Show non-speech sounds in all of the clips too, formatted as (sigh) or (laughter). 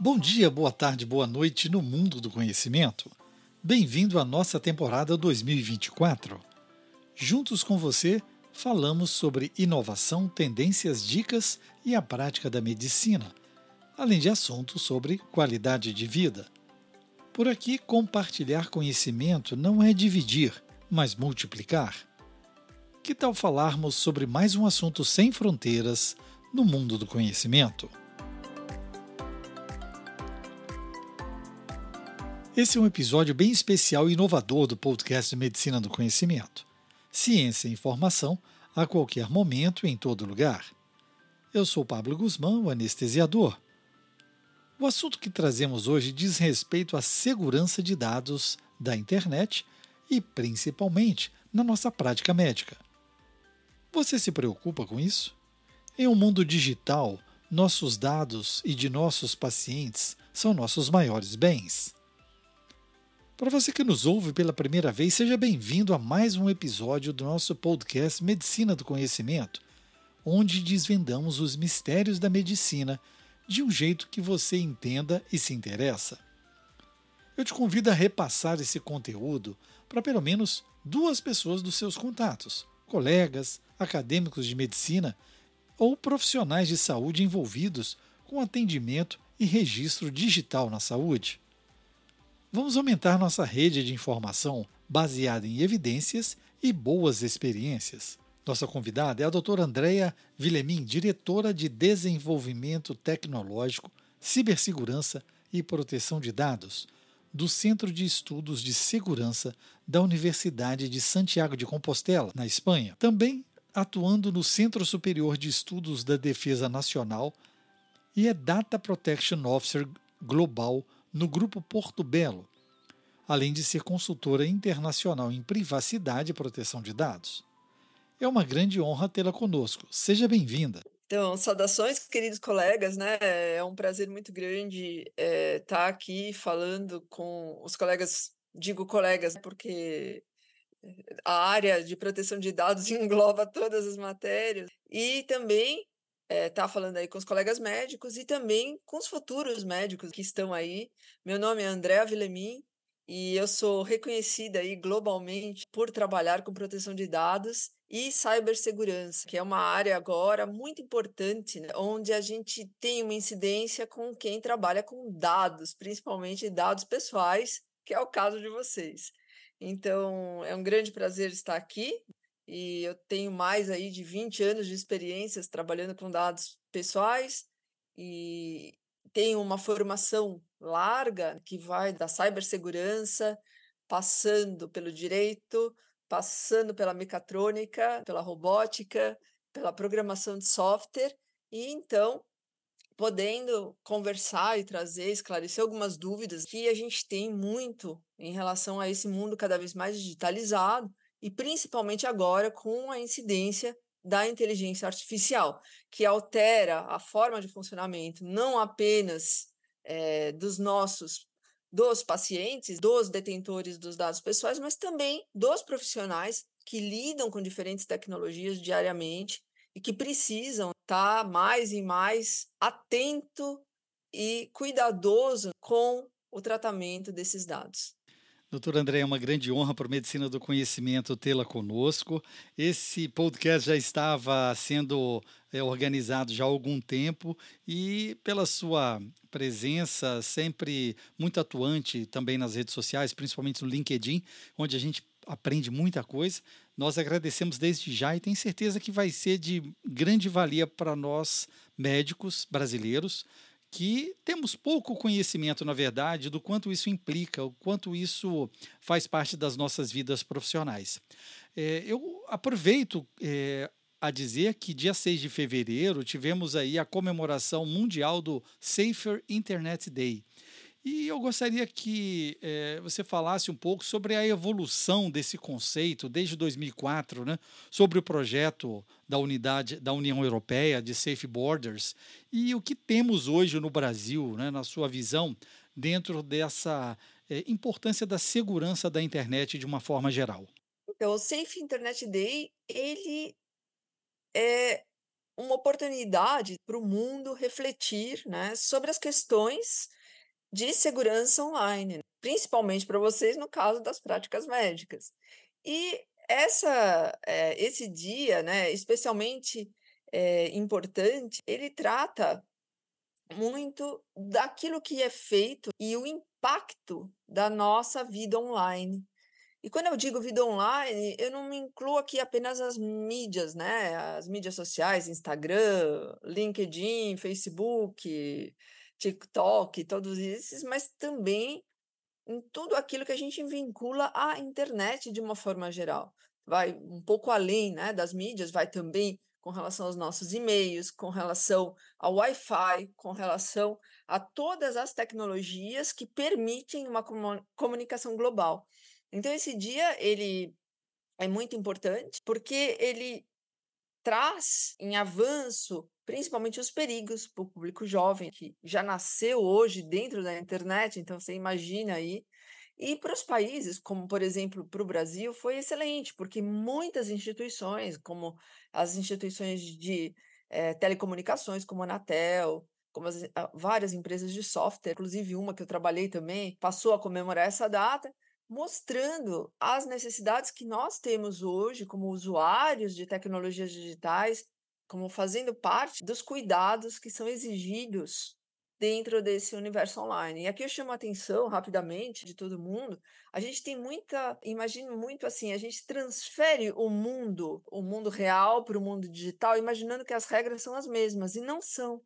Bom dia, boa tarde, boa noite no mundo do conhecimento. Bem-vindo à nossa temporada 2024. Juntos com você, falamos sobre inovação, tendências, dicas e a prática da medicina, além de assuntos sobre qualidade de vida. Por aqui, compartilhar conhecimento não é dividir, mas multiplicar. Que tal falarmos sobre mais um assunto sem fronteiras no mundo do conhecimento? Esse é um episódio bem especial e inovador do podcast Medicina do Conhecimento. Ciência e informação a qualquer momento e em todo lugar. Eu sou Pablo Guzmão, o anestesiador. O assunto que trazemos hoje diz respeito à segurança de dados da internet e, principalmente, na nossa prática médica. Você se preocupa com isso? Em um mundo digital, nossos dados e de nossos pacientes são nossos maiores bens. Para você que nos ouve pela primeira vez, seja bem-vindo a mais um episódio do nosso podcast Medicina do Conhecimento, onde desvendamos os mistérios da medicina de um jeito que você entenda e se interessa. Eu te convido a repassar esse conteúdo para pelo menos duas pessoas dos seus contatos, colegas, acadêmicos de medicina ou profissionais de saúde envolvidos com atendimento e registro digital na saúde. Vamos aumentar nossa rede de informação baseada em evidências e boas experiências. Nossa convidada é a doutora Andrea Villemin, diretora de Desenvolvimento Tecnológico, Cibersegurança e Proteção de Dados do Centro de Estudos de Segurança da Universidade de Santiago de Compostela, na Espanha. Também atuando no Centro Superior de Estudos da Defesa Nacional e é Data Protection Officer Global no Grupo Porto Belo, além de ser consultora internacional em privacidade e proteção de dados. É uma grande honra tê-la conosco. Seja bem-vinda. Então, saudações, queridos colegas, né? É um prazer muito grande estar é, tá aqui falando com os colegas, digo colegas, porque a área de proteção de dados (laughs) engloba todas as matérias, e também estar é, tá falando aí com os colegas médicos e também com os futuros médicos que estão aí. Meu nome é Andréa Villemin e eu sou reconhecida aí globalmente por trabalhar com proteção de dados e cibersegurança, que é uma área agora muito importante, né, onde a gente tem uma incidência com quem trabalha com dados, principalmente dados pessoais, que é o caso de vocês. Então, é um grande prazer estar aqui e eu tenho mais aí de 20 anos de experiências trabalhando com dados pessoais e tenho uma formação larga que vai da cibersegurança, passando pelo direito, passando pela mecatrônica, pela robótica, pela programação de software, e então podendo conversar e trazer, esclarecer algumas dúvidas que a gente tem muito em relação a esse mundo cada vez mais digitalizado e principalmente agora com a incidência da inteligência artificial, que altera a forma de funcionamento não apenas é, dos nossos dos pacientes, dos detentores dos dados pessoais, mas também dos profissionais que lidam com diferentes tecnologias diariamente e que precisam estar mais e mais atento e cuidadoso com o tratamento desses dados. Doutor André, é uma grande honra para a Medicina do Conhecimento tê-la conosco. Esse podcast já estava sendo é, organizado já há algum tempo e pela sua presença sempre muito atuante também nas redes sociais, principalmente no LinkedIn, onde a gente aprende muita coisa. Nós agradecemos desde já e tenho certeza que vai ser de grande valia para nós médicos brasileiros que temos pouco conhecimento, na verdade, do quanto isso implica, o quanto isso faz parte das nossas vidas profissionais. É, eu aproveito é, a dizer que dia 6 de fevereiro tivemos aí a comemoração mundial do Safer Internet Day. E eu gostaria que é, você falasse um pouco sobre a evolução desse conceito desde 2004, né, sobre o projeto da unidade da União Europeia de Safe Borders e o que temos hoje no Brasil, né, na sua visão, dentro dessa é, importância da segurança da internet de uma forma geral. Então, o Safe Internet Day ele é uma oportunidade para o mundo refletir né, sobre as questões de segurança online, principalmente para vocês no caso das práticas médicas. E essa, é, esse dia, né, especialmente é, importante, ele trata muito daquilo que é feito e o impacto da nossa vida online. E quando eu digo vida online, eu não me incluo aqui apenas as mídias, né? As mídias sociais, Instagram, LinkedIn, Facebook, TikTok, todos esses, mas também em tudo aquilo que a gente vincula à internet de uma forma geral. Vai um pouco além né, das mídias, vai também com relação aos nossos e-mails, com relação ao Wi-Fi, com relação a todas as tecnologias que permitem uma comunicação global. Então esse dia ele é muito importante porque ele traz em avanço principalmente os perigos para o público jovem que já nasceu hoje dentro da internet, então você imagina aí. E para os países, como por exemplo para o Brasil, foi excelente, porque muitas instituições, como as instituições de eh, telecomunicações, como a Anatel, como as, várias empresas de software, inclusive uma que eu trabalhei também, passou a comemorar essa data, mostrando as necessidades que nós temos hoje como usuários de tecnologias digitais, como fazendo parte dos cuidados que são exigidos dentro desse universo online. E aqui eu chamo a atenção rapidamente de todo mundo. A gente tem muita, imagino muito assim, a gente transfere o mundo, o mundo real para o mundo digital, imaginando que as regras são as mesmas e não são.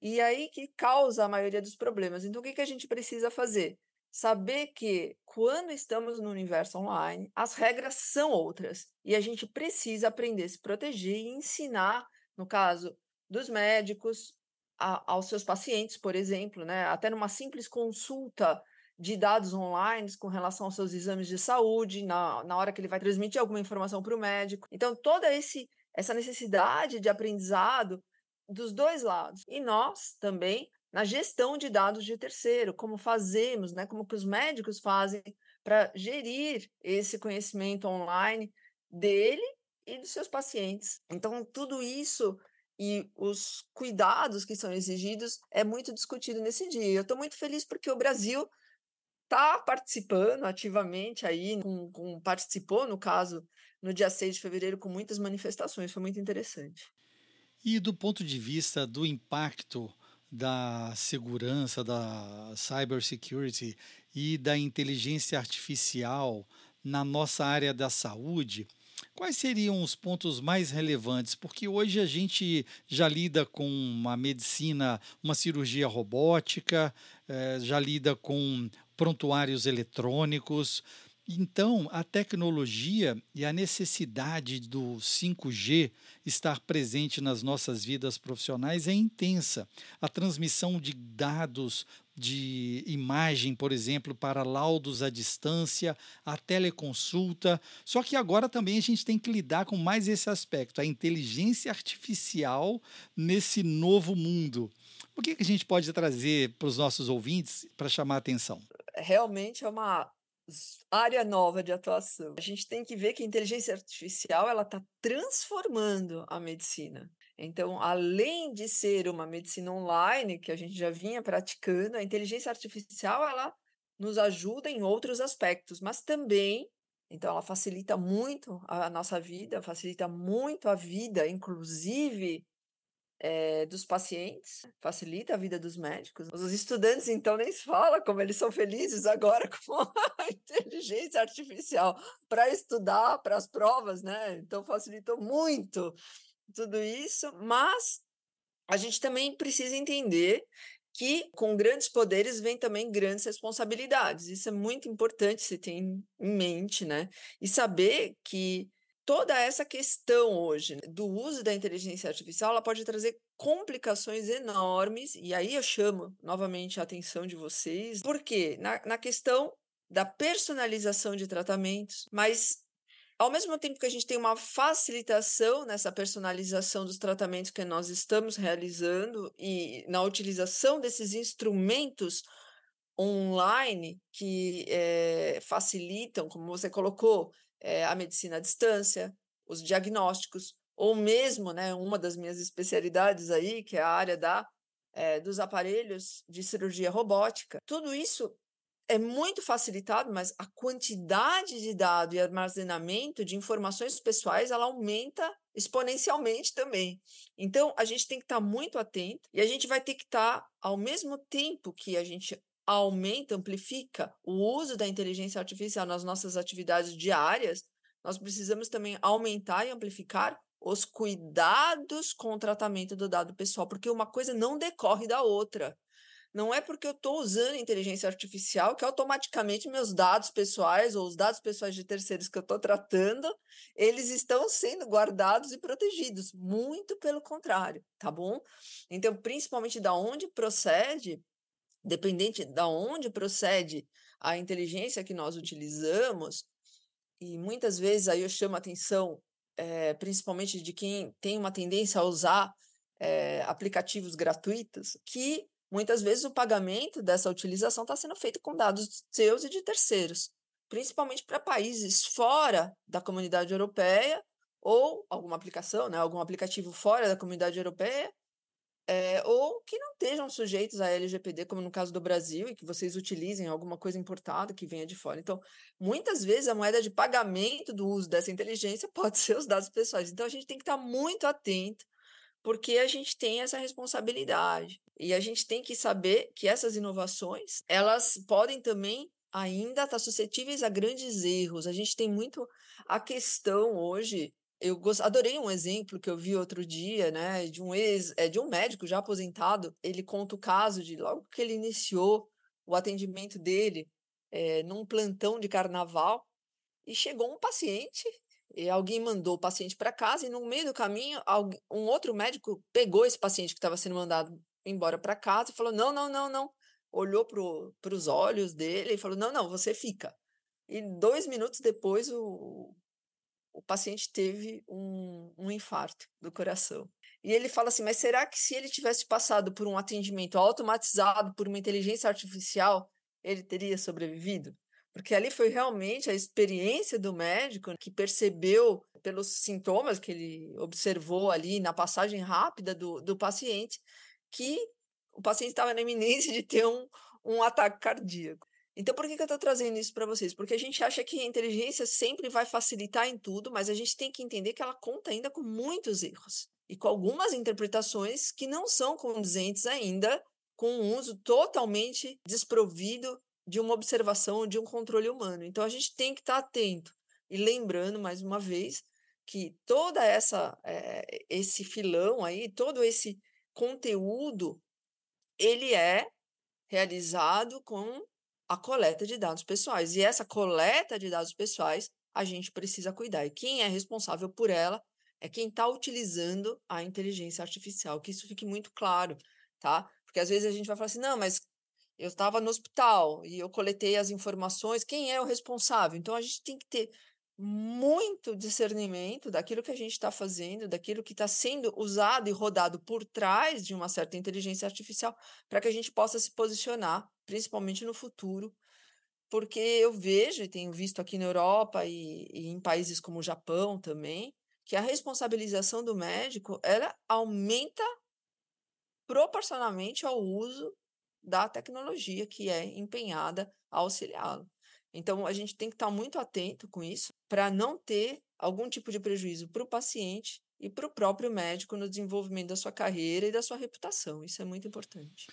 E aí que causa a maioria dos problemas. Então o que que a gente precisa fazer? Saber que quando estamos no universo online, as regras são outras e a gente precisa aprender a se proteger e ensinar, no caso dos médicos, a, aos seus pacientes, por exemplo, né? até numa simples consulta de dados online com relação aos seus exames de saúde, na, na hora que ele vai transmitir alguma informação para o médico. Então, toda esse, essa necessidade de aprendizado dos dois lados. E nós também, na gestão de dados de terceiro, como fazemos, né? como que os médicos fazem para gerir esse conhecimento online dele e dos seus pacientes. Então, tudo isso e os cuidados que são exigidos é muito discutido nesse dia. Eu estou muito feliz porque o Brasil está participando ativamente aí, com, com, participou, no caso, no dia 6 de fevereiro, com muitas manifestações, foi muito interessante. E do ponto de vista do impacto da segurança, da cybersecurity e da inteligência artificial na nossa área da saúde, Quais seriam os pontos mais relevantes? Porque hoje a gente já lida com uma medicina, uma cirurgia robótica, eh, já lida com prontuários eletrônicos. Então, a tecnologia e a necessidade do 5G estar presente nas nossas vidas profissionais é intensa. A transmissão de dados de imagem, por exemplo, para laudos à distância, a teleconsulta. Só que agora também a gente tem que lidar com mais esse aspecto, a inteligência artificial nesse novo mundo. O que, a gente pode trazer para os nossos ouvintes para chamar a atenção? Realmente é uma área nova de atuação. A gente tem que ver que a inteligência artificial ela está transformando a medicina. Então, além de ser uma medicina online que a gente já vinha praticando, a inteligência artificial ela nos ajuda em outros aspectos, mas também, então ela facilita muito a nossa vida, facilita muito a vida, inclusive é, dos pacientes, facilita a vida dos médicos. Os estudantes, então, nem se fala como eles são felizes agora (laughs) com a inteligência artificial para estudar para as provas, né? Então, facilitou muito tudo isso, mas a gente também precisa entender que com grandes poderes vem também grandes responsabilidades. Isso é muito importante se ter em mente, né? E saber que toda essa questão hoje né, do uso da inteligência artificial, ela pode trazer complicações enormes, e aí eu chamo novamente a atenção de vocês, porque na, na questão da personalização de tratamentos, mas ao mesmo tempo que a gente tem uma facilitação nessa personalização dos tratamentos que nós estamos realizando e na utilização desses instrumentos online que é, facilitam, como você colocou, é, a medicina à distância, os diagnósticos, ou mesmo, né, uma das minhas especialidades aí, que é a área da, é, dos aparelhos de cirurgia robótica. Tudo isso é muito facilitado, mas a quantidade de dado e armazenamento de informações pessoais ela aumenta exponencialmente também. Então, a gente tem que estar muito atento e a gente vai ter que estar, ao mesmo tempo que a gente aumenta, amplifica o uso da inteligência artificial nas nossas atividades diárias, nós precisamos também aumentar e amplificar os cuidados com o tratamento do dado pessoal, porque uma coisa não decorre da outra. Não é porque eu estou usando inteligência artificial que automaticamente meus dados pessoais ou os dados pessoais de terceiros que eu estou tratando, eles estão sendo guardados e protegidos. Muito pelo contrário, tá bom? Então, principalmente da onde procede, dependente da onde procede a inteligência que nós utilizamos, e muitas vezes aí eu chamo a atenção, é, principalmente de quem tem uma tendência a usar é, aplicativos gratuitos, que Muitas vezes o pagamento dessa utilização está sendo feito com dados seus e de terceiros, principalmente para países fora da comunidade europeia ou alguma aplicação, né, algum aplicativo fora da comunidade europeia, é, ou que não estejam sujeitos à LGPD, como no caso do Brasil, e que vocês utilizem alguma coisa importada que venha de fora. Então, muitas vezes a moeda de pagamento do uso dessa inteligência (laughs) pode ser os dados pessoais. Então, a gente tem que estar muito atento porque a gente tem essa responsabilidade. E a gente tem que saber que essas inovações, elas podem também ainda estar suscetíveis a grandes erros. A gente tem muito a questão hoje eu adorei um exemplo que eu vi outro dia, né, de um ex, é de um médico já aposentado. Ele conta o caso de logo que ele iniciou o atendimento dele é, num plantão de carnaval e chegou um paciente e alguém mandou o paciente para casa e no meio do caminho um outro médico pegou esse paciente que estava sendo mandado embora para casa e falou não não não não olhou para os olhos dele e falou não não você fica e dois minutos depois o, o paciente teve um, um infarto do coração e ele fala assim mas será que se ele tivesse passado por um atendimento automatizado por uma inteligência artificial ele teria sobrevivido porque ali foi realmente a experiência do médico que percebeu pelos sintomas que ele observou ali na passagem rápida do, do paciente que o paciente estava na iminência de ter um, um ataque cardíaco. Então, por que, que eu estou trazendo isso para vocês? Porque a gente acha que a inteligência sempre vai facilitar em tudo, mas a gente tem que entender que ela conta ainda com muitos erros e com algumas interpretações que não são condizentes ainda com um uso totalmente desprovido de uma observação, de um controle humano. Então a gente tem que estar atento e lembrando mais uma vez que toda essa é, esse filão aí, todo esse conteúdo, ele é realizado com a coleta de dados pessoais. E essa coleta de dados pessoais a gente precisa cuidar. E quem é responsável por ela é quem está utilizando a inteligência artificial. Que isso fique muito claro, tá? Porque às vezes a gente vai falar assim, não, mas eu estava no hospital e eu coletei as informações, quem é o responsável? Então a gente tem que ter muito discernimento daquilo que a gente está fazendo, daquilo que está sendo usado e rodado por trás de uma certa inteligência artificial, para que a gente possa se posicionar, principalmente no futuro, porque eu vejo e tenho visto aqui na Europa e, e em países como o Japão também, que a responsabilização do médico ela aumenta proporcionalmente ao uso da tecnologia que é empenhada a auxiliá-lo. Então, a gente tem que estar muito atento com isso para não ter algum tipo de prejuízo para o paciente e para o próprio médico no desenvolvimento da sua carreira e da sua reputação. Isso é muito importante.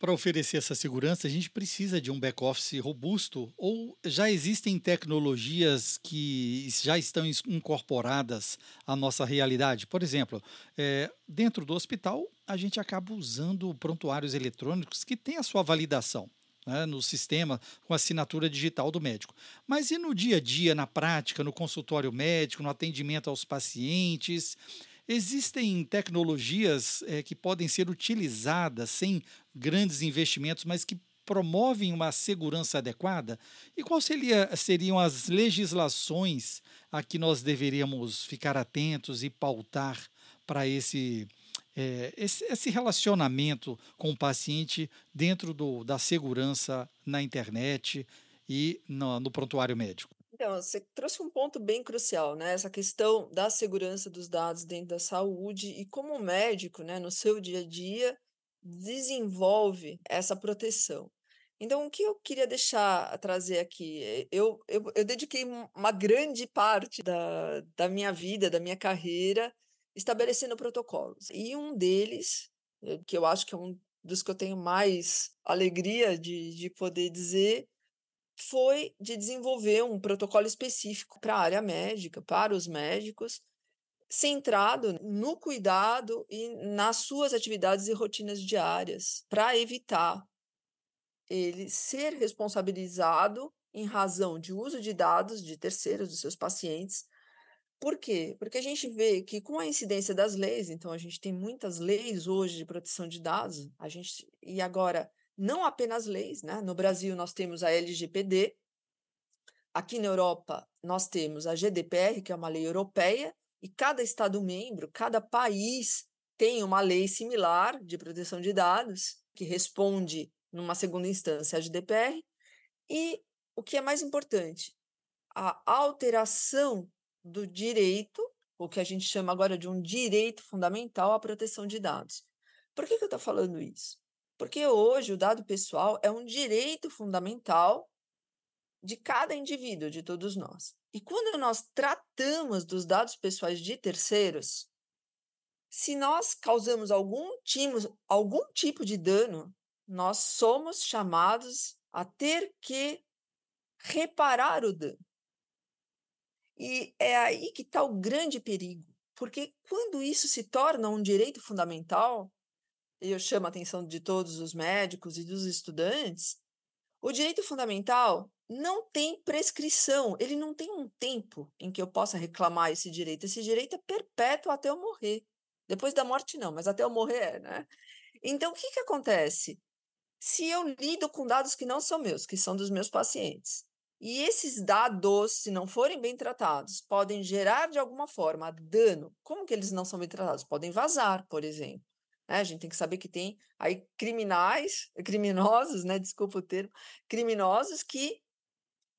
Para oferecer essa segurança, a gente precisa de um back-office robusto ou já existem tecnologias que já estão incorporadas à nossa realidade? Por exemplo, é, dentro do hospital, a gente acaba usando prontuários eletrônicos que têm a sua validação. Né, no sistema com assinatura digital do médico. Mas e no dia a dia, na prática, no consultório médico, no atendimento aos pacientes? Existem tecnologias é, que podem ser utilizadas sem grandes investimentos, mas que promovem uma segurança adequada? E quais seria, seriam as legislações a que nós deveríamos ficar atentos e pautar para esse, é, esse, esse, relacionamento com o paciente dentro do, da segurança na internet e no, no prontuário médico? Então, você trouxe um ponto bem crucial, né? Essa questão da segurança dos dados dentro da saúde e como o médico, né, no seu dia a dia, desenvolve essa proteção. Então, o que eu queria deixar trazer aqui? Eh, eu, eu, eu dediquei uma grande parte da, da minha vida, da minha carreira, estabelecendo protocolos. E um deles, eh, que eu acho que é um dos que eu tenho mais alegria de, de poder dizer, foi de desenvolver um protocolo específico para a área médica, para os médicos, centrado no cuidado e nas suas atividades e rotinas diárias, para evitar ele ser responsabilizado em razão de uso de dados de terceiros, dos seus pacientes. Por quê? Porque a gente vê que com a incidência das leis, então a gente tem muitas leis hoje de proteção de dados, a gente e agora não apenas leis, né? No Brasil nós temos a LGPD, aqui na Europa nós temos a GDPR, que é uma lei europeia, e cada estado membro, cada país tem uma lei similar de proteção de dados que responde numa segunda instância a GDPR e o que é mais importante, a alteração do direito, o que a gente chama agora de um direito fundamental à proteção de dados. Por que, que eu estou falando isso? Porque hoje o dado pessoal é um direito fundamental de cada indivíduo, de todos nós. E quando nós tratamos dos dados pessoais de terceiros, se nós causamos algum tipo, algum tipo de dano, nós somos chamados a ter que reparar o dano. E é aí que está o grande perigo, porque quando isso se torna um direito fundamental, eu chamo a atenção de todos os médicos e dos estudantes, o direito fundamental não tem prescrição, ele não tem um tempo em que eu possa reclamar esse direito. Esse direito é perpétuo até eu morrer. Depois da morte, não, mas até eu morrer, né? Então, o que, que acontece? Se eu lido com dados que não são meus, que são dos meus pacientes, e esses dados, se não forem bem tratados, podem gerar de alguma forma dano, como que eles não são bem tratados? Podem vazar, por exemplo. Né? A gente tem que saber que tem aí criminais, (laughs) criminosos, né? Desculpa o termo, criminosos que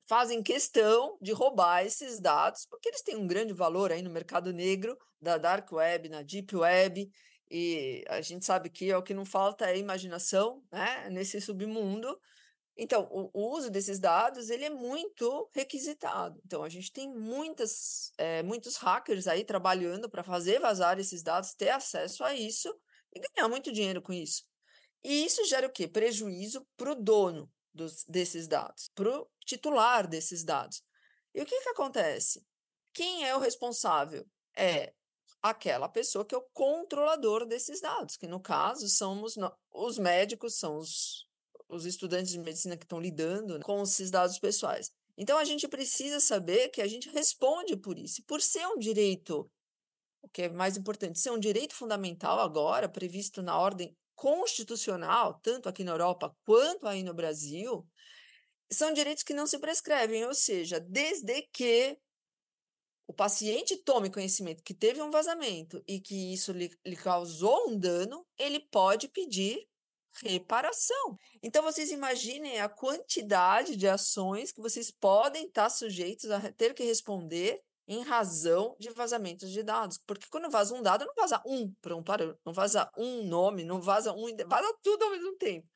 fazem questão de roubar esses dados, porque eles têm um grande valor aí no mercado negro, da dark web, na deep web, e a gente sabe que é o que não falta é imaginação, né, nesse submundo. Então, o, o uso desses dados ele é muito requisitado. Então, a gente tem muitas, é, muitos hackers aí trabalhando para fazer vazar esses dados, ter acesso a isso e ganhar muito dinheiro com isso. E isso gera o quê? Prejuízo para o dono dos, desses dados, para o titular desses dados. E o que, que acontece? Quem é o responsável? É aquela pessoa que é o controlador desses dados, que no caso somos os médicos, são os, os estudantes de medicina que estão lidando com esses dados pessoais. Então a gente precisa saber que a gente responde por isso. Por ser um direito o que é mais importante, ser um direito fundamental agora, previsto na ordem constitucional, tanto aqui na Europa quanto aí no Brasil, são direitos que não se prescrevem, ou seja, desde que o paciente tome conhecimento que teve um vazamento e que isso lhe, lhe causou um dano, ele pode pedir reparação. Então, vocês imaginem a quantidade de ações que vocês podem estar sujeitos a ter que responder em razão de vazamentos de dados. Porque quando vaza um dado, não vaza um, parou. Não vaza um nome, não vaza um, vaza tudo ao mesmo tempo.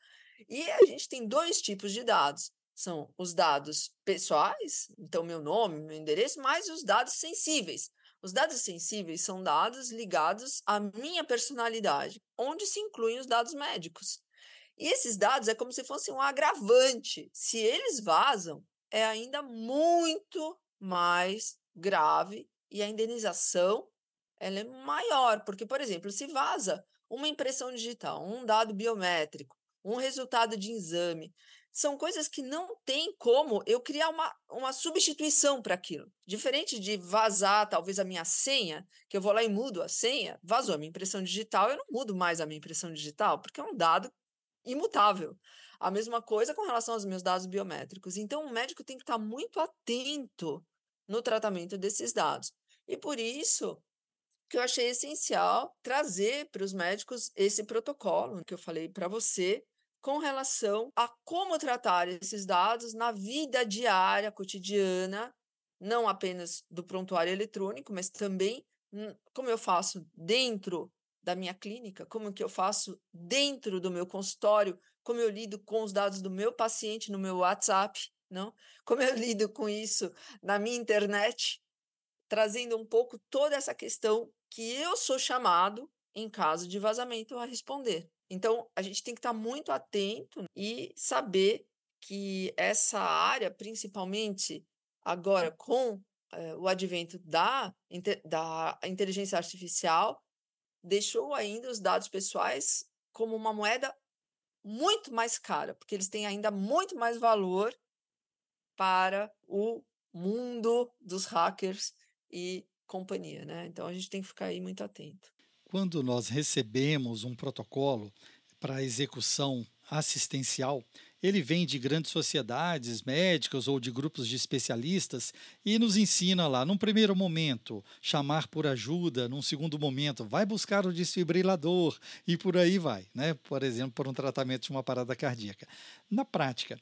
E a gente tem dois tipos de dados. São os dados pessoais, então meu nome, meu endereço, mais os dados sensíveis. Os dados sensíveis são dados ligados à minha personalidade, onde se incluem os dados médicos. E esses dados é como se fosse um agravante. Se eles vazam, é ainda muito mais grave e a indenização ela é maior, porque, por exemplo, se vaza uma impressão digital, um dado biométrico, um resultado de exame, são coisas que não tem como eu criar uma, uma substituição para aquilo. Diferente de vazar, talvez, a minha senha, que eu vou lá e mudo a senha, vazou a minha impressão digital, eu não mudo mais a minha impressão digital, porque é um dado imutável. A mesma coisa com relação aos meus dados biométricos. Então, o médico tem que estar muito atento no tratamento desses dados. E por isso que eu achei essencial trazer para os médicos esse protocolo que eu falei para você com relação a como tratar esses dados na vida diária, cotidiana não apenas do prontuário eletrônico, mas também hum, como eu faço dentro da minha clínica, como que eu faço dentro do meu consultório, como eu lido com os dados do meu paciente no meu WhatsApp, não? Como eu (laughs) lido com isso na minha internet, trazendo um pouco toda essa questão que eu sou chamado em caso de vazamento a responder. Então, a gente tem que estar muito atento e saber que essa área, principalmente agora com eh, o advento da, da inteligência artificial, deixou ainda os dados pessoais como uma moeda muito mais cara, porque eles têm ainda muito mais valor para o mundo dos hackers e companhia, né? Então a gente tem que ficar aí muito atento. Quando nós recebemos um protocolo para execução assistencial, ele vem de grandes sociedades médicas ou de grupos de especialistas e nos ensina lá, num primeiro momento, chamar por ajuda, num segundo momento, vai buscar o desfibrilador e por aí vai, né? Por exemplo, por um tratamento de uma parada cardíaca. Na prática,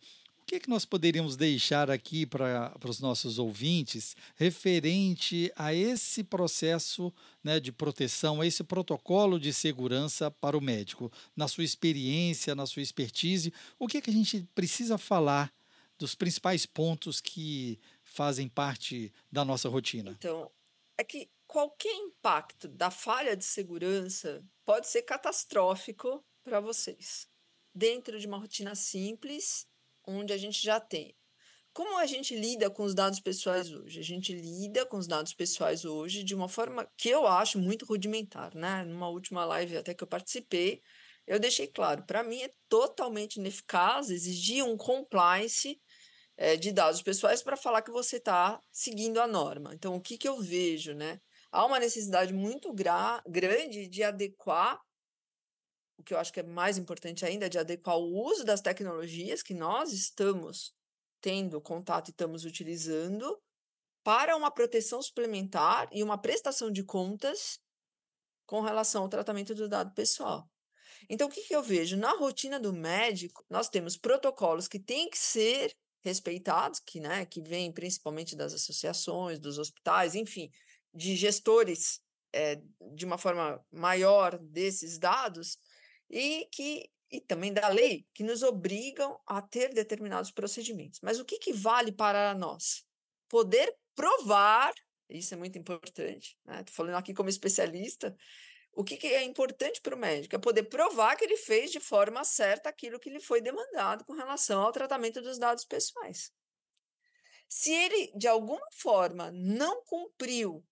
que, que nós poderíamos deixar aqui para os nossos ouvintes referente a esse processo né, de proteção, a esse protocolo de segurança para o médico? Na sua experiência, na sua expertise, o que, que a gente precisa falar dos principais pontos que fazem parte da nossa rotina? Então, é que qualquer impacto da falha de segurança pode ser catastrófico para vocês. Dentro de uma rotina simples onde a gente já tem. Como a gente lida com os dados pessoais hoje? A gente lida com os dados pessoais hoje de uma forma que eu acho muito rudimentar, né? Numa última live até que eu participei, eu deixei claro, para mim é totalmente ineficaz exigir um compliance é, de dados pessoais para falar que você está seguindo a norma. Então, o que, que eu vejo, né? Há uma necessidade muito grande de adequar o que eu acho que é mais importante ainda, é de adequar o uso das tecnologias que nós estamos tendo contato e estamos utilizando para uma proteção suplementar e uma prestação de contas com relação ao tratamento do dado pessoal. Então, o que, que eu vejo? Na rotina do médico, nós temos protocolos que têm que ser respeitados, que, né, que vêm principalmente das associações, dos hospitais, enfim, de gestores é, de uma forma maior desses dados, e que e também da lei que nos obrigam a ter determinados procedimentos. Mas o que, que vale para nós? Poder provar, isso é muito importante, né? Estou falando aqui como especialista, o que, que é importante para o médico? É poder provar que ele fez de forma certa aquilo que lhe foi demandado com relação ao tratamento dos dados pessoais. Se ele, de alguma forma, não cumpriu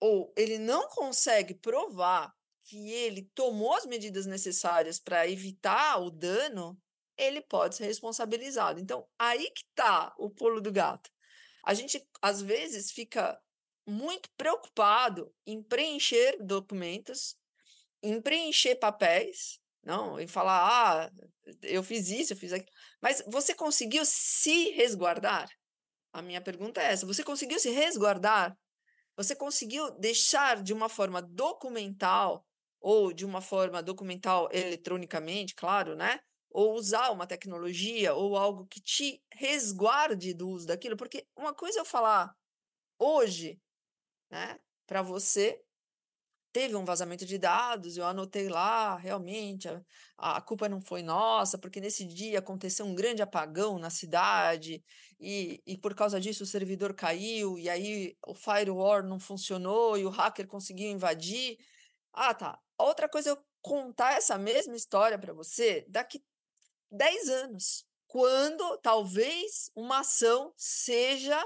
ou ele não consegue provar que ele tomou as medidas necessárias para evitar o dano, ele pode ser responsabilizado. Então, aí que está o pulo do gato. A gente, às vezes, fica muito preocupado em preencher documentos, em preencher papéis, não, em falar, ah, eu fiz isso, eu fiz aquilo. Mas você conseguiu se resguardar? A minha pergunta é essa: você conseguiu se resguardar? Você conseguiu deixar de uma forma documental ou de uma forma documental eletronicamente, claro, né? Ou usar uma tecnologia ou algo que te resguarde do uso daquilo, porque uma coisa é eu falar hoje, né, para você, teve um vazamento de dados, eu anotei lá, realmente, a, a culpa não foi nossa, porque nesse dia aconteceu um grande apagão na cidade, e, e por causa disso o servidor caiu, e aí o firewall não funcionou, e o hacker conseguiu invadir. Ah, tá. Outra coisa eu contar essa mesma história para você daqui 10 anos, quando talvez uma ação seja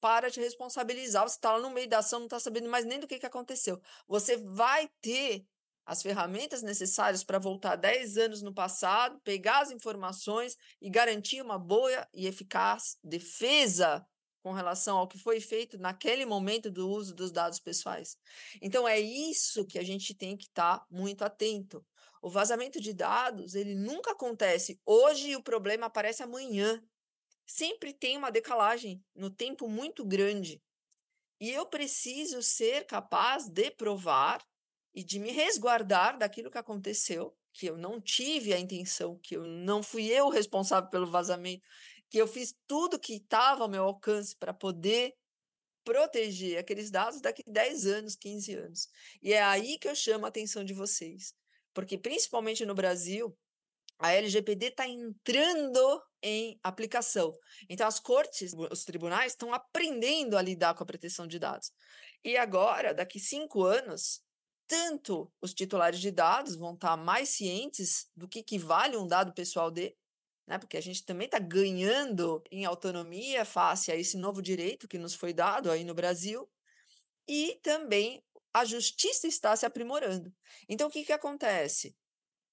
para te responsabilizar. Você está lá no meio da ação, não está sabendo mais nem do que, que aconteceu. Você vai ter as ferramentas necessárias para voltar 10 anos no passado, pegar as informações e garantir uma boa e eficaz defesa com relação ao que foi feito naquele momento do uso dos dados pessoais. Então é isso que a gente tem que estar tá muito atento. O vazamento de dados, ele nunca acontece hoje e o problema aparece amanhã. Sempre tem uma decalagem no tempo muito grande. E eu preciso ser capaz de provar e de me resguardar daquilo que aconteceu, que eu não tive a intenção, que eu não fui eu responsável pelo vazamento, que eu fiz tudo que estava ao meu alcance para poder proteger aqueles dados daqui 10 anos, 15 anos. E é aí que eu chamo a atenção de vocês. Porque, principalmente no Brasil, a LGPD está entrando em aplicação. Então, as cortes, os tribunais estão aprendendo a lidar com a proteção de dados. E agora, daqui cinco anos, tanto os titulares de dados vão estar tá mais cientes do que, que vale um dado pessoal de, né? Porque a gente também está ganhando em autonomia face a esse novo direito que nos foi dado aí no Brasil, e também a justiça está se aprimorando. Então, o que, que acontece?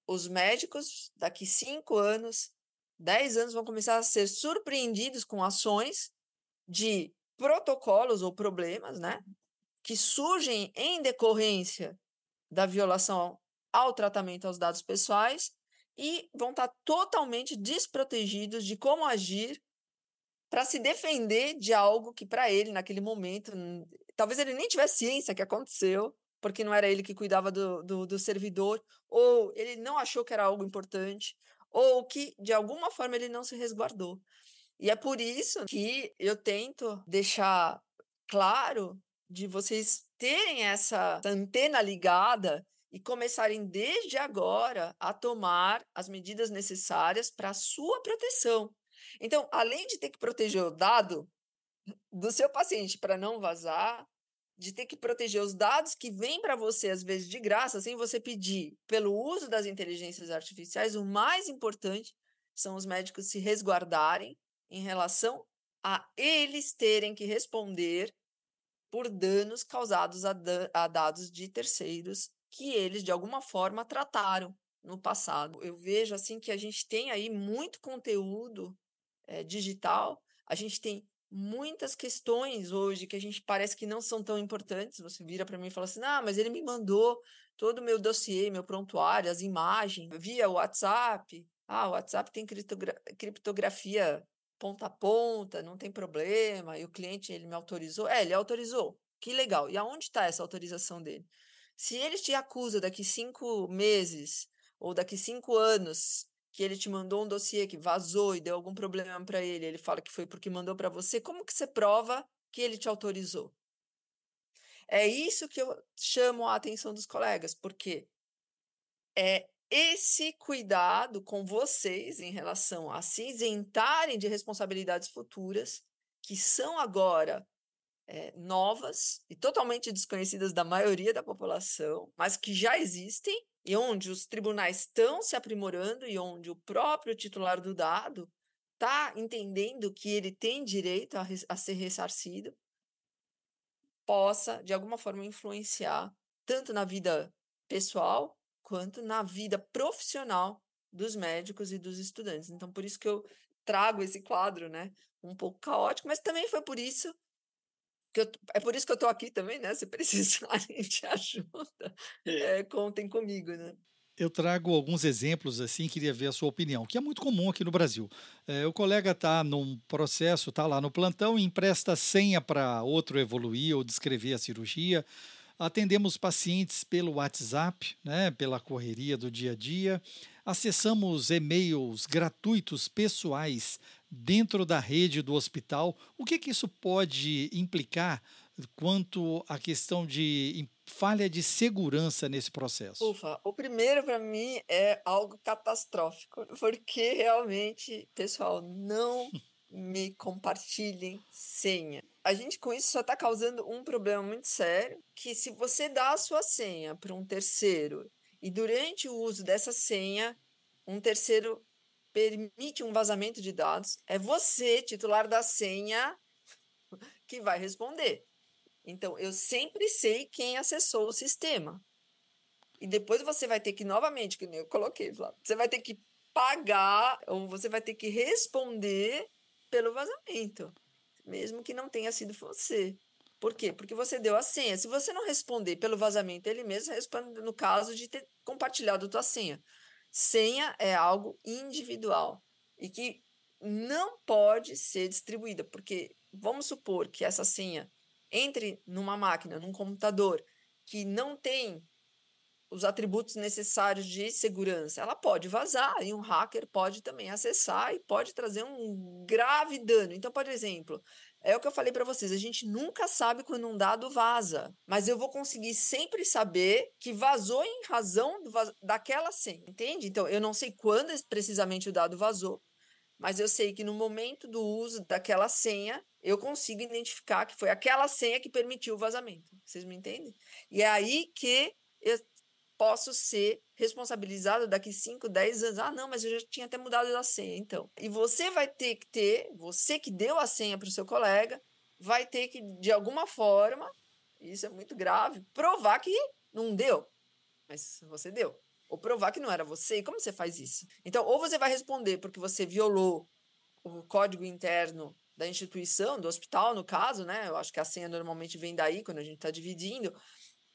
Os médicos, daqui cinco anos, dez anos, vão começar a ser surpreendidos com ações de protocolos ou problemas, né? Que surgem em decorrência da violação ao tratamento aos dados pessoais e vão estar totalmente desprotegidos de como agir para se defender de algo que para ele naquele momento talvez ele nem tivesse ciência que aconteceu porque não era ele que cuidava do, do, do servidor ou ele não achou que era algo importante ou que de alguma forma ele não se resguardou. E é por isso que eu tento deixar claro de vocês terem essa antena ligada e começarem desde agora a tomar as medidas necessárias para a sua proteção. Então, além de ter que proteger o dado do seu paciente para não vazar, de ter que proteger os dados que vêm para você, às vezes de graça, sem você pedir, pelo uso das inteligências artificiais, o mais importante são os médicos se resguardarem em relação a eles terem que responder por danos causados a, a dados de terceiros que eles de alguma forma trataram no passado. Eu vejo assim que a gente tem aí muito conteúdo é, digital, a gente tem muitas questões hoje que a gente parece que não são tão importantes. Você vira para mim e fala assim: "Ah, mas ele me mandou todo o meu dossiê, meu prontuário, as imagens via WhatsApp. Ah, o WhatsApp tem criptografia ponta a ponta, não tem problema, e o cliente ele me autorizou. É, ele autorizou. Que legal. E aonde está essa autorização dele? Se ele te acusa daqui cinco meses ou daqui cinco anos que ele te mandou um dossiê que vazou e deu algum problema para ele, ele fala que foi porque mandou para você, como que você prova que ele te autorizou? É isso que eu chamo a atenção dos colegas, porque é esse cuidado com vocês em relação a se isentarem de responsabilidades futuras, que são agora é, novas e totalmente desconhecidas da maioria da população, mas que já existem e onde os tribunais estão se aprimorando e onde o próprio titular do dado está entendendo que ele tem direito a, a ser ressarcido, possa, de alguma forma, influenciar tanto na vida pessoal quanto na vida profissional dos médicos e dos estudantes. Então, por isso que eu trago esse quadro, né, um pouco caótico, mas também foi por isso eu, é por isso que eu estou aqui também, né? (laughs) Se precisarem de ajuda, é. É, contem comigo, né? Eu trago alguns exemplos assim, queria ver a sua opinião, que é muito comum aqui no Brasil. É, o colega está num processo, está lá no plantão, empresta senha para outro evoluir ou descrever a cirurgia. Atendemos pacientes pelo WhatsApp, né, pela correria do dia a dia. Acessamos e-mails gratuitos pessoais dentro da rede do hospital. O que, que isso pode implicar quanto à questão de falha de segurança nesse processo? Ufa, o primeiro para mim é algo catastrófico, porque realmente, pessoal, não (laughs) me compartilhem senha. A gente com isso só está causando um problema muito sério, que se você dá a sua senha para um terceiro e durante o uso dessa senha, um terceiro permite um vazamento de dados, é você, titular da senha, (laughs) que vai responder. Então, eu sempre sei quem acessou o sistema. E depois você vai ter que, novamente, que eu coloquei, você vai ter que pagar, ou você vai ter que responder pelo vazamento, mesmo que não tenha sido você. Por quê? Porque você deu a senha. Se você não responder pelo vazamento, ele mesmo responde no caso de ter compartilhado a tua senha. Senha é algo individual e que não pode ser distribuída, porque vamos supor que essa senha entre numa máquina, num computador que não tem os atributos necessários de segurança, ela pode vazar e um hacker pode também acessar e pode trazer um grave dano. Então, por exemplo, é o que eu falei para vocês, a gente nunca sabe quando um dado vaza, mas eu vou conseguir sempre saber que vazou em razão daquela senha, entende? Então, eu não sei quando precisamente o dado vazou, mas eu sei que no momento do uso daquela senha, eu consigo identificar que foi aquela senha que permitiu o vazamento. Vocês me entendem? E é aí que eu posso ser responsabilizado daqui 5, 10 anos. Ah, não, mas eu já tinha até mudado a senha, então. E você vai ter que ter, você que deu a senha para o seu colega, vai ter que, de alguma forma, isso é muito grave, provar que não deu. Mas você deu. Ou provar que não era você. E como você faz isso? Então, ou você vai responder porque você violou o código interno da instituição, do hospital, no caso, né? Eu acho que a senha normalmente vem daí, quando a gente está dividindo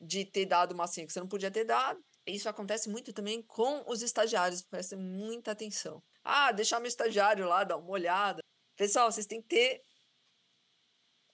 de ter dado uma senha que você não podia ter dado. Isso acontece muito também com os estagiários, presta muita atenção. Ah, deixar meu estagiário lá, dar uma olhada. Pessoal, vocês têm que ter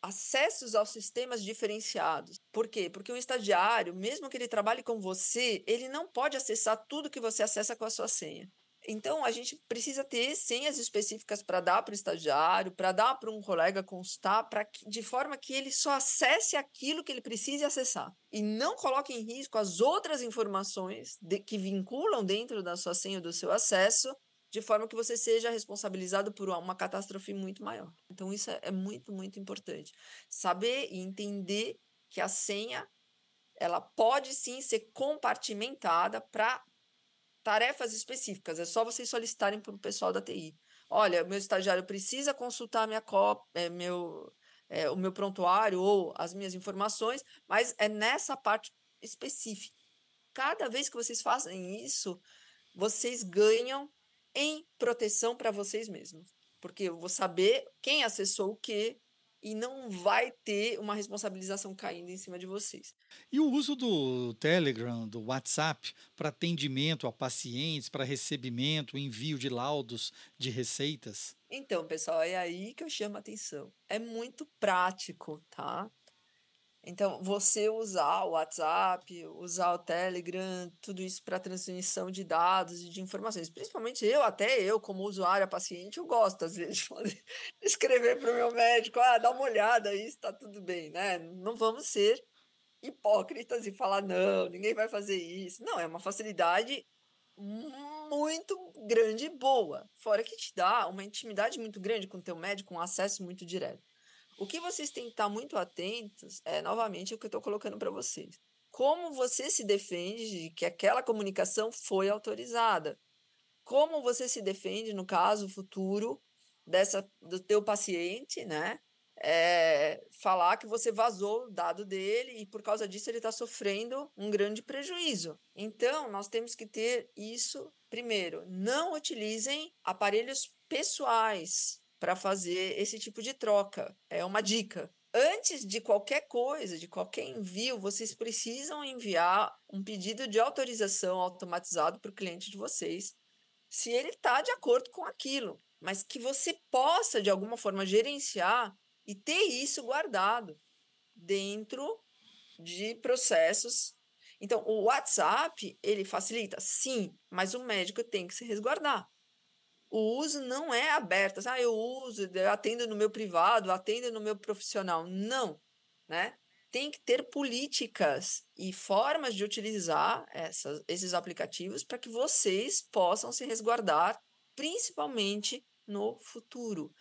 acessos aos sistemas diferenciados. Por quê? Porque um estagiário, mesmo que ele trabalhe com você, ele não pode acessar tudo que você acessa com a sua senha. Então, a gente precisa ter senhas específicas para dar para o estagiário, para dar para um colega constar, pra, de forma que ele só acesse aquilo que ele precise acessar. E não coloque em risco as outras informações de, que vinculam dentro da sua senha do seu acesso, de forma que você seja responsabilizado por uma catástrofe muito maior. Então, isso é, é muito, muito importante. Saber e entender que a senha ela pode sim ser compartimentada para tarefas específicas. É só vocês solicitarem para o pessoal da TI. Olha, meu estagiário precisa consultar minha cópia, é, meu, é, o meu prontuário ou as minhas informações, mas é nessa parte específica. Cada vez que vocês fazem isso, vocês ganham em proteção para vocês mesmos. Porque eu vou saber quem acessou o que, e não vai ter uma responsabilização caindo em cima de vocês. E o uso do Telegram, do WhatsApp, para atendimento a pacientes, para recebimento, envio de laudos de receitas? Então, pessoal, é aí que eu chamo a atenção. É muito prático, tá? Então, você usar o WhatsApp, usar o Telegram, tudo isso para transmissão de dados e de informações. Principalmente eu, até eu, como usuária paciente, eu gosto, às vezes, de (laughs) escrever para o meu médico, ah, dá uma olhada aí, está tudo bem, né? Não vamos ser hipócritas e falar, não, ninguém vai fazer isso. Não, é uma facilidade muito grande e boa. Fora que te dá uma intimidade muito grande com o teu médico, um acesso muito direto. O que vocês têm que estar muito atentos é, novamente, o que eu estou colocando para vocês. Como você se defende de que aquela comunicação foi autorizada? Como você se defende, no caso futuro, dessa do teu paciente, né? É, falar que você vazou o dado dele e por causa disso ele está sofrendo um grande prejuízo. Então, nós temos que ter isso primeiro. Não utilizem aparelhos pessoais para fazer esse tipo de troca. É uma dica. Antes de qualquer coisa, de qualquer envio, vocês precisam enviar um pedido de autorização automatizado para o cliente de vocês, se ele está de acordo com aquilo, mas que você possa, de alguma forma, gerenciar e ter isso guardado dentro de processos. Então, o WhatsApp, ele facilita? Sim, mas o médico tem que se resguardar o uso não é aberto. Assim, ah, eu uso, eu atendo no meu privado, atendo no meu profissional. Não, né? Tem que ter políticas e formas de utilizar essas, esses aplicativos para que vocês possam se resguardar, principalmente no futuro.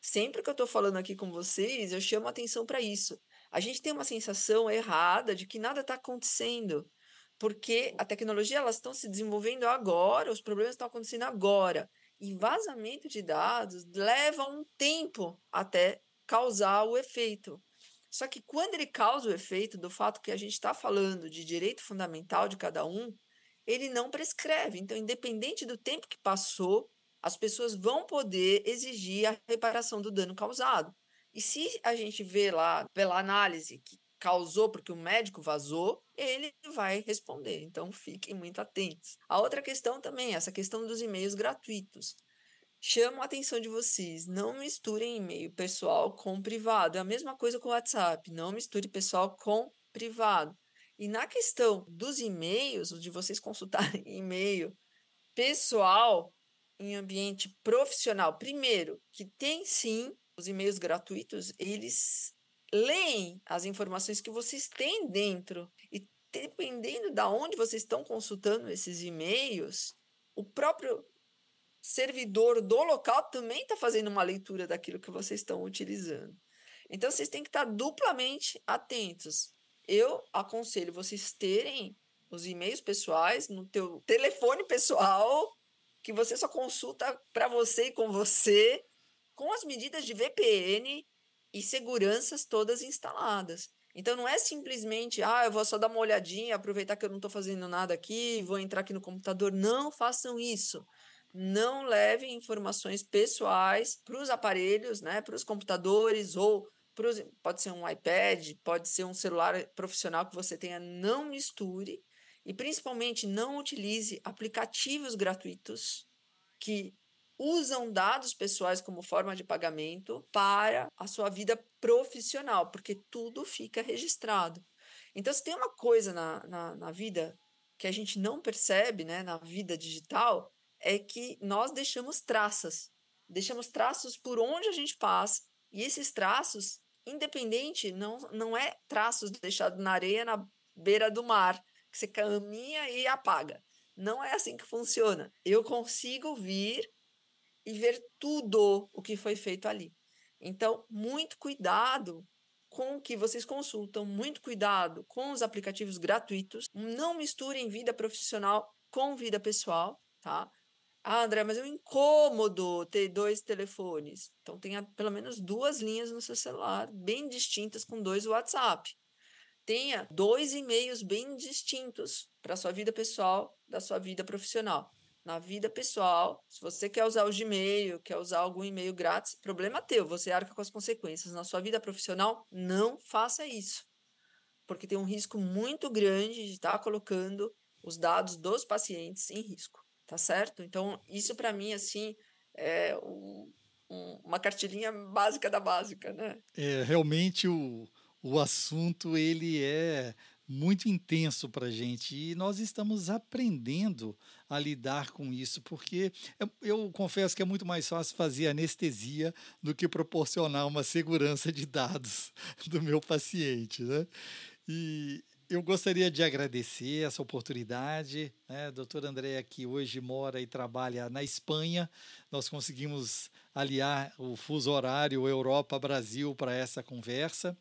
Sempre que eu estou falando aqui com vocês, eu chamo atenção para isso. A gente tem uma sensação errada de que nada está acontecendo, porque a tecnologia elas estão se desenvolvendo agora, os problemas estão acontecendo agora. E vazamento de dados leva um tempo até causar o efeito. Só que quando ele causa o efeito do fato que a gente está falando de direito fundamental de cada um, ele não prescreve. Então, independente do tempo que passou, as pessoas vão poder exigir a reparação do dano causado. E se a gente vê lá pela análise que causou porque o médico vazou, ele vai responder. Então fiquem muito atentos. A outra questão também, essa questão dos e-mails gratuitos. Chamo a atenção de vocês, não misturem e-mail pessoal com privado. É a mesma coisa com o WhatsApp, não misture pessoal com privado. E na questão dos e-mails, de vocês consultarem (laughs) e-mail pessoal em ambiente profissional, primeiro, que tem sim os e-mails gratuitos, eles leem as informações que vocês têm dentro e dependendo da de onde vocês estão consultando esses e-mails, o próprio servidor do local também está fazendo uma leitura daquilo que vocês estão utilizando. Então, vocês têm que estar duplamente atentos. Eu aconselho vocês terem os e-mails pessoais no teu telefone pessoal, que você só consulta para você e com você, com as medidas de VPN e seguranças todas instaladas. Então não é simplesmente, ah, eu vou só dar uma olhadinha, aproveitar que eu não estou fazendo nada aqui, vou entrar aqui no computador. Não façam isso. Não levem informações pessoais para os aparelhos, né, para os computadores ou pros, pode ser um iPad, pode ser um celular profissional que você tenha. Não misture e principalmente não utilize aplicativos gratuitos que usam dados pessoais como forma de pagamento para a sua vida profissional, porque tudo fica registrado. Então, se tem uma coisa na, na, na vida que a gente não percebe, né, na vida digital, é que nós deixamos traças, deixamos traços por onde a gente passa, e esses traços, independente, não, não é traços deixados na areia na beira do mar, que você caminha e apaga. Não é assim que funciona. Eu consigo vir e ver tudo o que foi feito ali. Então, muito cuidado com o que vocês consultam, muito cuidado com os aplicativos gratuitos. Não misturem vida profissional com vida pessoal, tá? Ah, André, mas é um incômodo ter dois telefones. Então, tenha pelo menos duas linhas no seu celular, bem distintas, com dois WhatsApp. Tenha dois e-mails bem distintos para a sua vida pessoal da sua vida profissional na vida pessoal, se você quer usar o Gmail, quer usar algum e-mail grátis, problema teu, você arca com as consequências. Na sua vida profissional, não faça isso, porque tem um risco muito grande de estar tá colocando os dados dos pacientes em risco, tá certo? Então, isso para mim, assim, é um, um, uma cartilhinha básica da básica, né? É, realmente o, o assunto, ele é muito intenso para a gente e nós estamos aprendendo a lidar com isso, porque eu, eu, confesso que é muito mais fácil fazer anestesia do que proporcionar uma segurança de dados (laughs) do meu paciente. Né? E eu gostaria de agradecer essa oportunidade. Né? A que hoje mora e trabalha na Espanha, nós conseguimos aliar o fuso horário Europa-Brasil para essa conversa.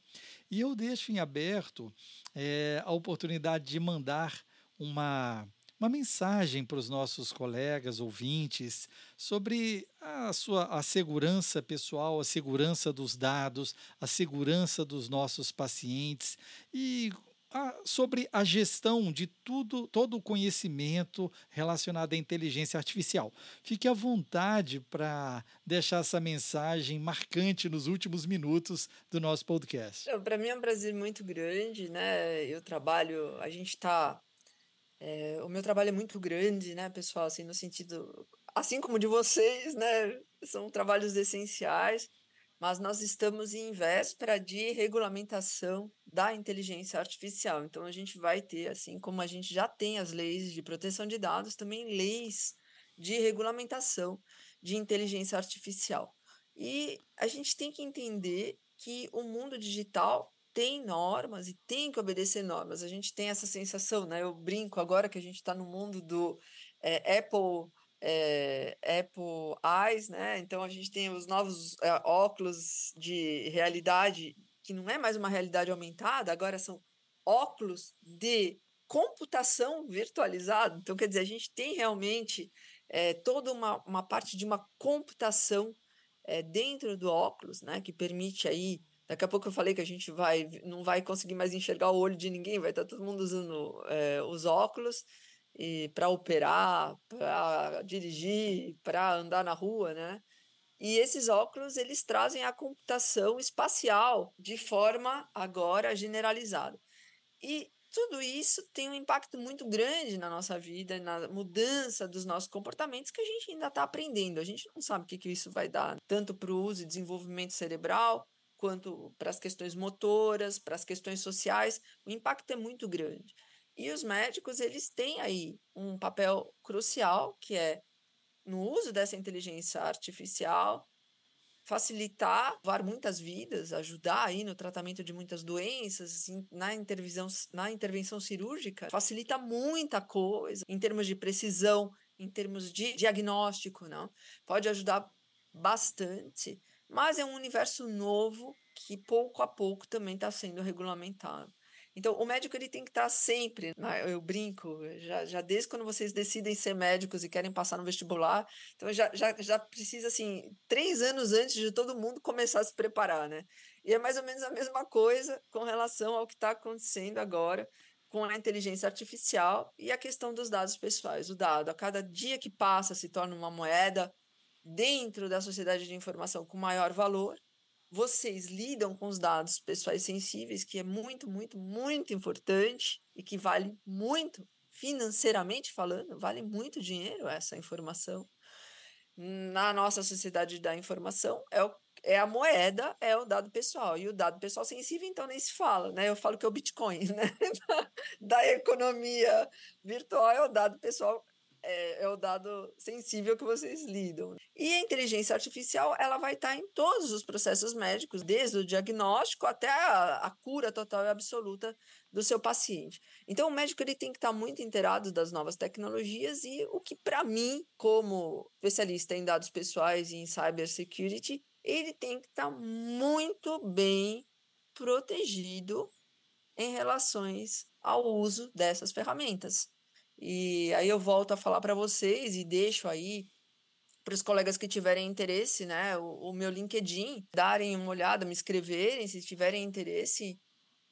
E eu deixo em aberto é, a oportunidade de mandar uma, uma mensagem para os nossos colegas ouvintes sobre a sua a segurança pessoal, a segurança dos dados, a segurança dos nossos pacientes e a, sobre a gestão de tudo, todo o conhecimento relacionado à inteligência artificial. Fique à vontade para deixar essa mensagem marcante nos últimos minutos do nosso podcast. Para mim é um prazer muito grande, né? Eu trabalho, a gente está. É, o meu trabalho é muito grande, né, pessoal? Assim, no sentido, assim como de vocês, né? São trabalhos essenciais mas nós estamos em véspera de regulamentação da inteligência artificial. Então, a gente vai ter, assim como a gente já tem as leis de proteção de dados, também leis de regulamentação de inteligência artificial. E a gente tem que entender que o mundo digital tem normas e tem que obedecer normas. A gente tem essa sensação, né? Eu brinco agora que a gente está no mundo do é, Apple é, Apple Eyes, né? Então a gente tem os novos é, óculos de realidade que não é mais uma realidade aumentada, agora são óculos de computação virtualizada. Então, quer dizer, a gente tem realmente é, toda uma, uma parte de uma computação é, dentro do óculos, né? Que permite aí. Daqui a pouco eu falei que a gente vai, não vai conseguir mais enxergar o olho de ninguém, vai estar todo mundo usando os óculos e para operar, para dirigir, para andar na rua, né? E esses óculos eles trazem a computação espacial de forma agora generalizada. E tudo isso tem um impacto muito grande na nossa vida, na mudança dos nossos comportamentos que a gente ainda está aprendendo. A gente não sabe o que, que isso vai dar, tanto para o uso e desenvolvimento cerebral, quanto para as questões motoras, para as questões sociais, o impacto é muito grande. E os médicos, eles têm aí um papel crucial, que é no uso dessa inteligência artificial, facilitar, salvar muitas vidas, ajudar aí no tratamento de muitas doenças, na intervenção, na intervenção cirúrgica, facilita muita coisa em termos de precisão, em termos de diagnóstico, não? Pode ajudar bastante, mas é um universo novo que pouco a pouco também está sendo regulamentado. Então, o médico ele tem que estar sempre, né? eu brinco, já, já desde quando vocês decidem ser médicos e querem passar no vestibular, então já, já, já precisa, assim, três anos antes de todo mundo começar a se preparar, né? E é mais ou menos a mesma coisa com relação ao que está acontecendo agora com a inteligência artificial e a questão dos dados pessoais. O dado, a cada dia que passa, se torna uma moeda dentro da sociedade de informação com maior valor. Vocês lidam com os dados pessoais sensíveis, que é muito, muito, muito importante e que vale muito, financeiramente falando, vale muito dinheiro essa informação. Na nossa sociedade da informação, é o é a moeda, é o dado pessoal. E o dado pessoal sensível, então, nem se fala, né? Eu falo que é o Bitcoin, (laughs) né? da, economia virtual é o dado pessoal, é, é, o dado sensível que vocês lidam. E a inteligência artificial, ela vai estar em todos os processos médicos, desde o diagnóstico até a, a cura total e absoluta do seu paciente. Então, o médico ele tem que estar muito inteirado das novas tecnologias e o que, para mim, como especialista em dados pessoais e em cybersecurity, ele tem que estar muito bem protegido em relações ao uso dessas ferramentas. E aí eu volto a falar para vocês e deixo aí para os colegas que tiverem interesse, né, o, o, meu LinkedIn, darem uma olhada, me escreverem se tiverem interesse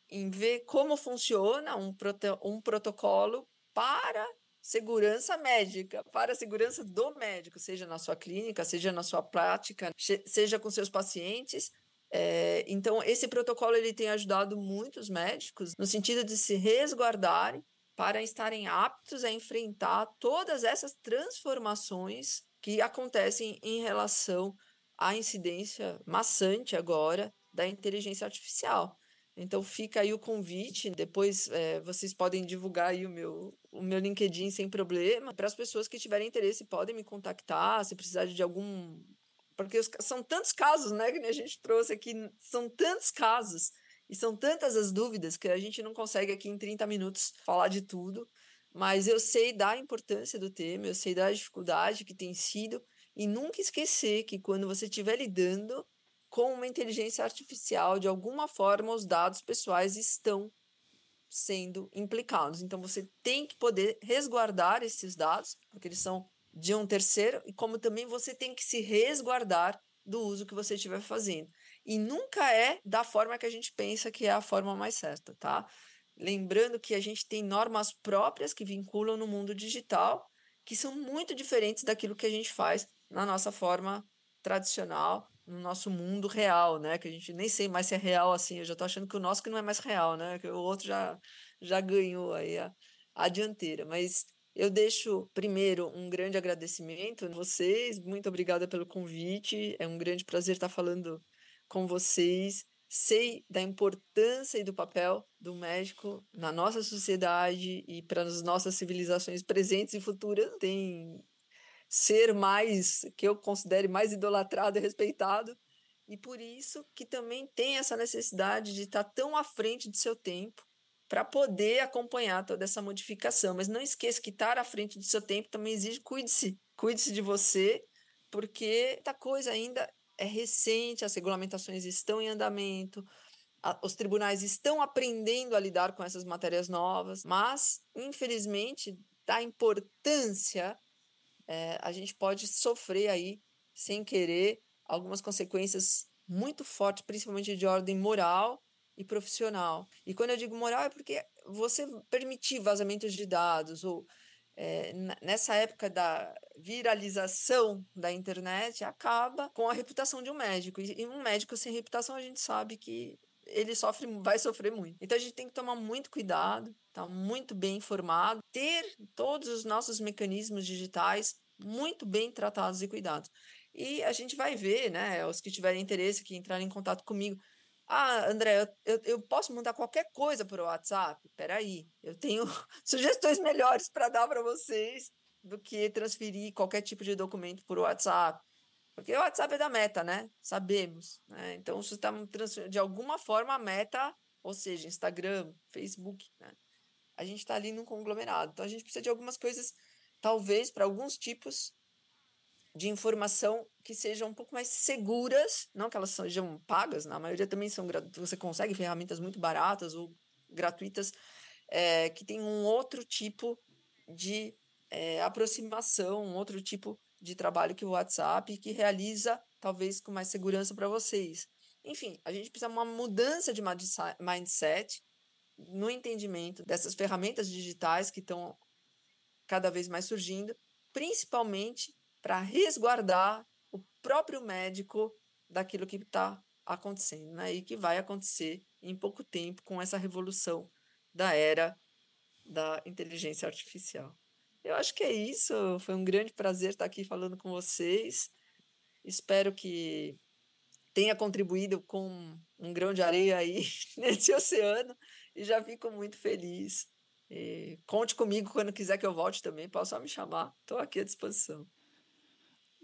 em ver como funciona um, proto, um protocolo para segurança médica, para a segurança do médico, seja na sua clínica, seja na sua prática, seja com seus pacientes. É, então, esse protocolo ele tem ajudado muitos médicos no sentido de se resguardarem para estarem aptos a enfrentar todas essas transformações que acontecem em relação à incidência maçante agora da inteligência artificial. Então fica aí o convite. Depois é, vocês podem divulgar aí o meu, o meu LinkedIn sem problema. Para as pessoas que tiverem interesse, podem me contactar se precisar de algum. Porque os, são tantos casos, né, que a gente trouxe aqui, são tantos casos e são tantas as dúvidas que a gente não consegue aqui em 30 minutos falar de tudo. Mas eu sei da importância do tema, eu sei da dificuldade que tem sido, e nunca esquecer que quando você estiver lidando com uma inteligência artificial, de alguma forma, os dados pessoais estão sendo implicados. Então, você tem que poder resguardar esses dados, porque eles são de um terceiro, e como também você tem que se resguardar do uso que você estiver fazendo. E nunca é da forma que a gente pensa que é a forma mais certa, tá? Lembrando que a gente tem normas próprias que vinculam no mundo digital, que são muito diferentes daquilo que a gente faz na nossa forma tradicional no nosso mundo real, né? Que a gente nem sei mais se é real assim. Eu já tô achando que o nosso que não é mais real, né? Que o outro já, já ganhou aí a, a dianteira. Mas eu deixo primeiro um grande agradecimento a vocês. Muito obrigada pelo convite. É um grande prazer estar falando com vocês. Sei da importância e do papel do médico na nossa sociedade e para as nossas civilizações presentes e futuras. Tem ser mais, que eu considere mais idolatrado e respeitado, e por isso que também tem essa necessidade de estar tão à frente do seu tempo para poder acompanhar toda essa modificação. Mas não esqueça que estar à frente do seu tempo também exige cuide-se, cuide-se de você, porque essa coisa ainda é recente, as regulamentações estão em andamento, a, os tribunais estão aprendendo a lidar com essas matérias novas, mas, infelizmente, da importância é, a gente pode sofrer aí, sem querer, algumas consequências muito fortes, principalmente de ordem moral e profissional. E quando eu digo moral é porque você permitir vazamentos de dados ou é, nessa época da viralização da internet acaba com a reputação de um médico e um médico sem reputação a gente sabe que ele sofre, vai sofrer muito. Então a gente tem que tomar muito cuidado, estar tá muito bem informado, ter todos os nossos mecanismos digitais muito bem tratados e cuidados. E a gente vai ver, né, os que tiverem interesse, que entrarem em contato comigo, Ah, André, eu, eu posso mandar qualquer coisa por WhatsApp? Peraí, eu tenho (laughs) sugestões melhores para dar para vocês do que transferir qualquer tipo de documento por WhatsApp. Porque o WhatsApp é da meta, né? Sabemos. Né? Então, se está de alguma forma a meta, ou seja, Instagram, Facebook, né? a gente está ali num conglomerado. Então, a gente precisa de algumas coisas, talvez, para alguns tipos de informação que sejam um pouco mais seguras, não que elas sejam pagas, na maioria também são você consegue ferramentas muito baratas ou gratuitas é, que tem um outro tipo de é, aproximação, um outro tipo de trabalho que o WhatsApp, que realiza talvez com mais segurança para vocês. Enfim, a gente precisa de uma mudança de mindset no entendimento dessas ferramentas digitais que estão cada vez mais surgindo, principalmente para resguardar o próprio médico daquilo que está acontecendo, né? E que vai acontecer em pouco tempo com essa revolução da era da inteligência artificial. Eu acho que é isso. Foi um grande prazer estar aqui falando com vocês. Espero que tenha contribuído com um grão de areia aí (laughs) nesse oceano e já fico muito feliz. E conte comigo quando quiser que eu volte também, pode só me chamar, estou aqui à disposição.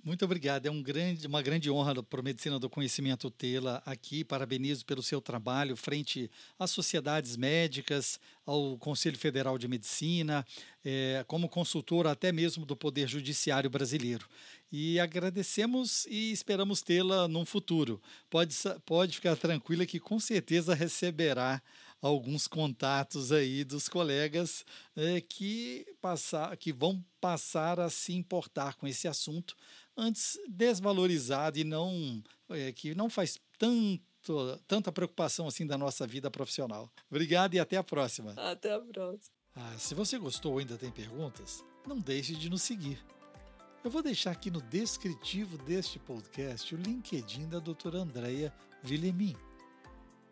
Muito obrigado. É um grande, uma grande honra para a Medicina do Conhecimento tê-la aqui. Parabenizo pelo seu trabalho frente às sociedades médicas, ao Conselho Federal de Medicina, é, como consultora até mesmo do Poder Judiciário brasileiro. E agradecemos e esperamos tê-la num futuro. Pode, pode ficar tranquila que com certeza receberá alguns contatos aí dos colegas é, que, passar, que vão passar a se importar com esse assunto antes desvalorizado e não é, que não faz tanto tanta preocupação assim da nossa vida profissional. Obrigado e até a próxima. Até a próxima. Ah, se você gostou ou ainda tem perguntas, não deixe de nos seguir. Eu vou deixar aqui no descritivo deste podcast o LinkedIn da doutora Andrea Villemin.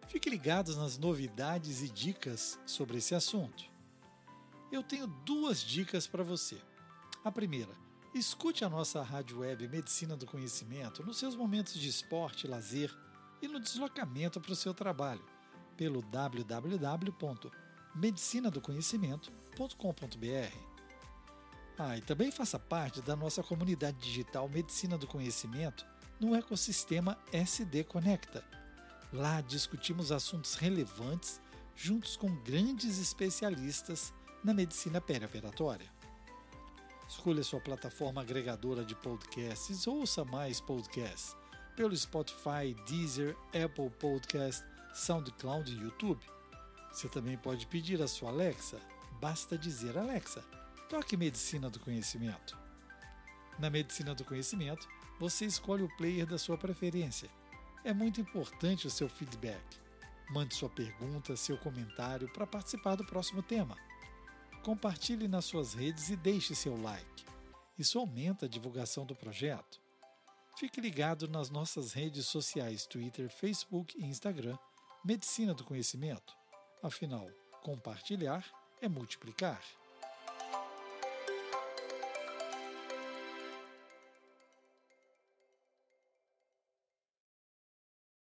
Fique ligado nas novidades e dicas sobre esse assunto. Eu tenho duas dicas para você. A primeira, Escute a nossa rádio web Medicina do Conhecimento nos seus momentos de esporte, lazer e no deslocamento para o seu trabalho pelo www.medicinadoconhecimento.com.br. Ah, e também faça parte da nossa comunidade digital Medicina do Conhecimento no ecossistema SD Conecta. Lá discutimos assuntos relevantes juntos com grandes especialistas na medicina perioperatória. Escolha sua plataforma agregadora de podcasts, ouça mais podcasts pelo Spotify, Deezer, Apple Podcast, SoundCloud e YouTube. Você também pode pedir a sua Alexa. Basta dizer Alexa, toque Medicina do Conhecimento. Na Medicina do Conhecimento, você escolhe o player da sua preferência. É muito importante o seu feedback. Mande sua pergunta, seu comentário para participar do próximo tema compartilhe nas suas redes e deixe seu like. Isso aumenta a divulgação do projeto. Fique ligado nas nossas redes sociais Twitter, Facebook e Instagram, Medicina do Conhecimento. Afinal, compartilhar é multiplicar.